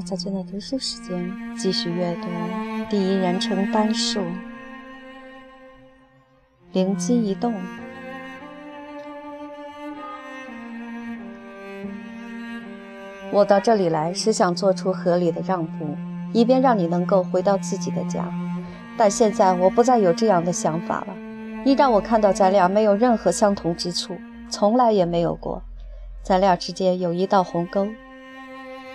下去的读书时间，继续阅读第一人称单数。灵机一动，我到这里来是想做出合理的让步，以便让你能够回到自己的家。但现在我不再有这样的想法了。你让我看到咱俩没有任何相同之处，从来也没有过。咱俩之间有一道鸿沟。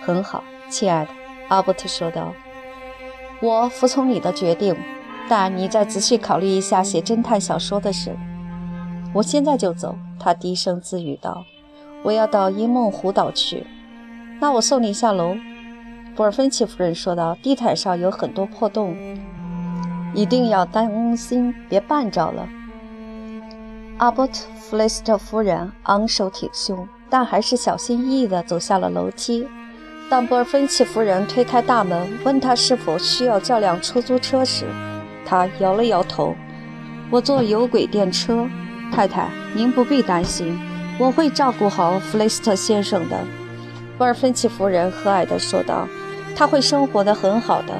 很好，亲爱的，阿伯特说道。我服从你的决定，但你再仔细考虑一下写侦探小说的事。我现在就走，他低声自语道。我要到阴梦湖岛去。那我送你下楼。博尔芬奇夫人说道。地毯上有很多破洞，一定要当心，别绊着了。阿伯特·弗雷斯特夫人昂首挺胸，但还是小心翼翼地走下了楼梯。当波尔芬奇夫人推开大门，问他是否需要叫辆出租车时，他摇了摇头：“我坐有轨电车，太太，您不必担心，我会照顾好弗雷斯特先生的。”波尔芬奇夫人和蔼地说道：“他会生活得很好的。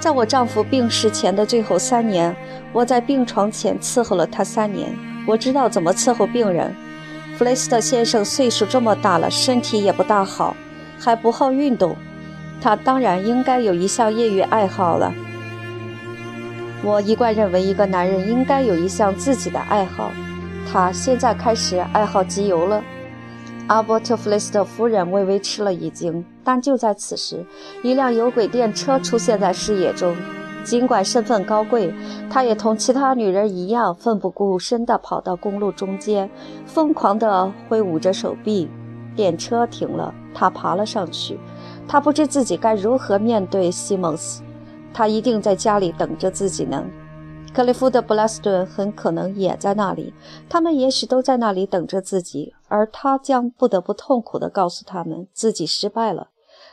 在我丈夫病逝前的最后三年，我在病床前伺候了他三年。”我知道怎么伺候病人。弗雷斯特先生岁数这么大了，身体也不大好，还不好运动。他当然应该有一项业余爱好了。我一贯认为，一个男人应该有一项自己的爱好。他现在开始爱好集邮了。阿伯特·弗雷斯特夫人微微吃了一惊，但就在此时，一辆有轨电车出现在视野中。尽管身份高贵，她也同其他女人一样奋不顾身地跑到公路中间，疯狂地挥舞着手臂。电车停了，他爬了上去。他不知自己该如何面对西蒙斯，他一定在家里等着自己呢。克利夫的布拉斯顿很可能也在那里，他们也许都在那里等着自己，而他将不得不痛苦地告诉他们自己失败了。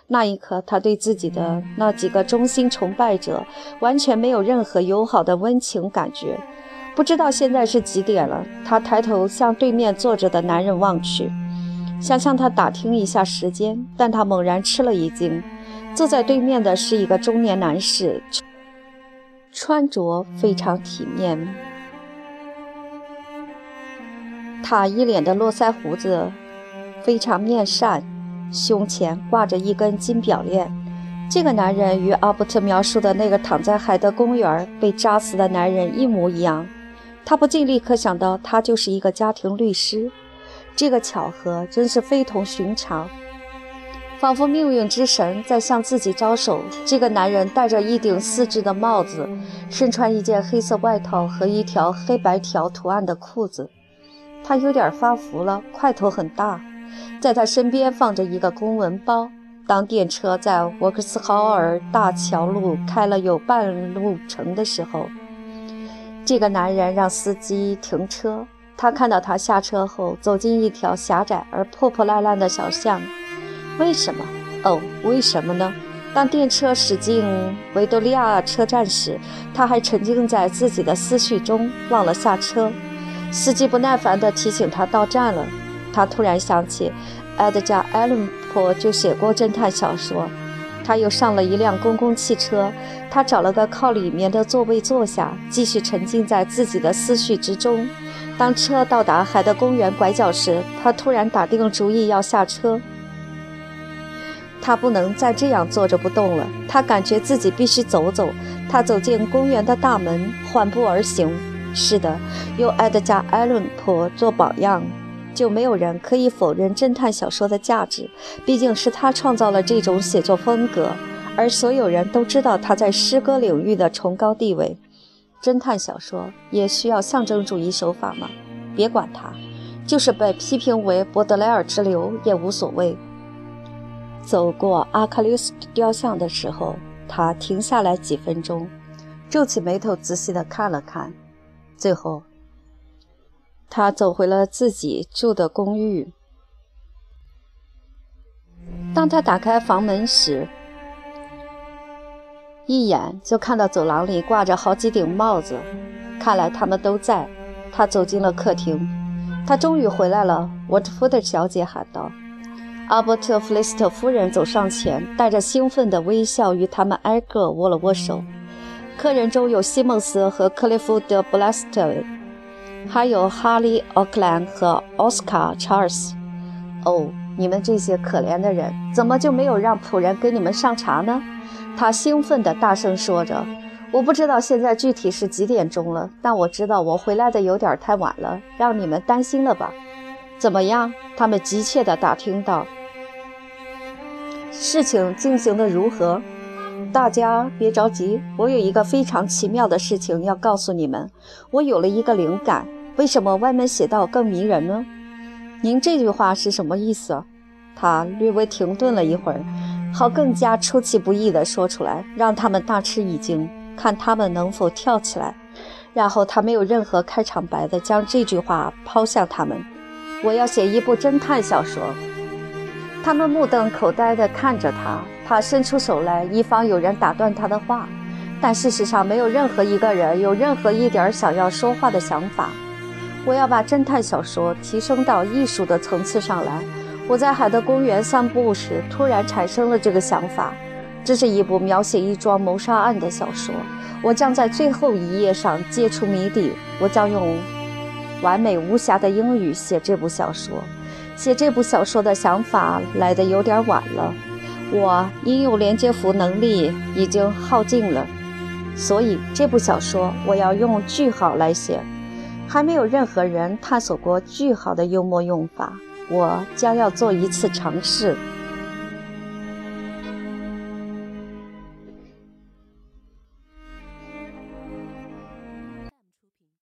那一刻，他对自己的那几个忠心崇拜者完全没有任何友好的温情感觉。不知道现在是几点了，他抬头向对面坐着的男人望去，想向他打听一下时间，但他猛然吃了一惊。坐在对面的是一个中年男士，穿着非常体面，他一脸的络腮胡子，非常面善。胸前挂着一根金表链，这个男人与阿伯特描述的那个躺在海德公园被扎死的男人一模一样。他不禁立刻想到，他就是一个家庭律师。这个巧合真是非同寻常，仿佛命运之神在向自己招手。这个男人戴着一顶丝质的帽子，身穿一件黑色外套和一条黑白条图案的裤子。他有点发福了，块头很大。在他身边放着一个公文包。当电车在沃克斯豪尔大桥路开了有半路程的时候，这个男人让司机停车。他看到他下车后走进一条狭窄而破破烂烂的小巷。为什么？哦，为什么呢？当电车驶进维多利亚车站时，他还沉浸在自己的思绪中，忘了下车。司机不耐烦地提醒他到站了。他突然想起，埃德加·艾伦坡就写过侦探小说。他又上了一辆公共汽车，他找了个靠里面的座位坐下，继续沉浸在自己的思绪之中。当车到达海德公园拐角时，他突然打定主意要下车。他不能再这样坐着不动了，他感觉自己必须走走。他走进公园的大门，缓步而行。是的，有埃德加·艾伦坡做榜样。就没有人可以否认侦探小说的价值，毕竟是他创造了这种写作风格，而所有人都知道他在诗歌领域的崇高地位。侦探小说也需要象征主义手法吗？别管他，就是被批评为波德莱尔之流也无所谓。走过阿喀琉斯雕像的时候，他停下来几分钟，皱起眉头仔细地看了看，最后。他走回了自己住的公寓。当他打开房门时，一眼就看到走廊里挂着好几顶帽子，看来他们都在。他走进了客厅。他终于回来了，沃特福德小姐喊道。阿伯特·弗雷斯特夫人走上前，带着兴奋的微笑与他们挨个握了握手。客人中有西蒙斯和克利夫·德·布莱斯特，还有哈利·奥克兰和奥斯卡·查尔斯。哦，你们这些可怜的人，怎么就没有让仆人给你们上茶呢？他兴奋地大声说着。我不知道现在具体是几点钟了，但我知道我回来的有点太晚了，让你们担心了吧？怎么样？他们急切地打听到。事情进行的如何？大家别着急，我有一个非常奇妙的事情要告诉你们。我有了一个灵感。为什么歪门邪道更迷人呢？您这句话是什么意思？他略微停顿了一会儿，好更加出其不意地说出来，让他们大吃一惊，看他们能否跳起来。然后他没有任何开场白地将这句话抛向他们：“我要写一部侦探小说。”他们目瞪口呆地看着他，他伸出手来，以防有人打断他的话。但事实上，没有任何一个人有任何一点想要说话的想法。我要把侦探小说提升到艺术的层次上来。我在海德公园散步时，突然产生了这个想法。这是一部描写一桩谋杀案的小说。我将在最后一页上揭出谜底。我将用完美无瑕的英语写这部小说。写这部小说的想法来得有点晚了，我应用连接符能力已经耗尽了，所以这部小说我要用句号来写。还没有任何人探索过句号的幽默用法，我将要做一次尝试。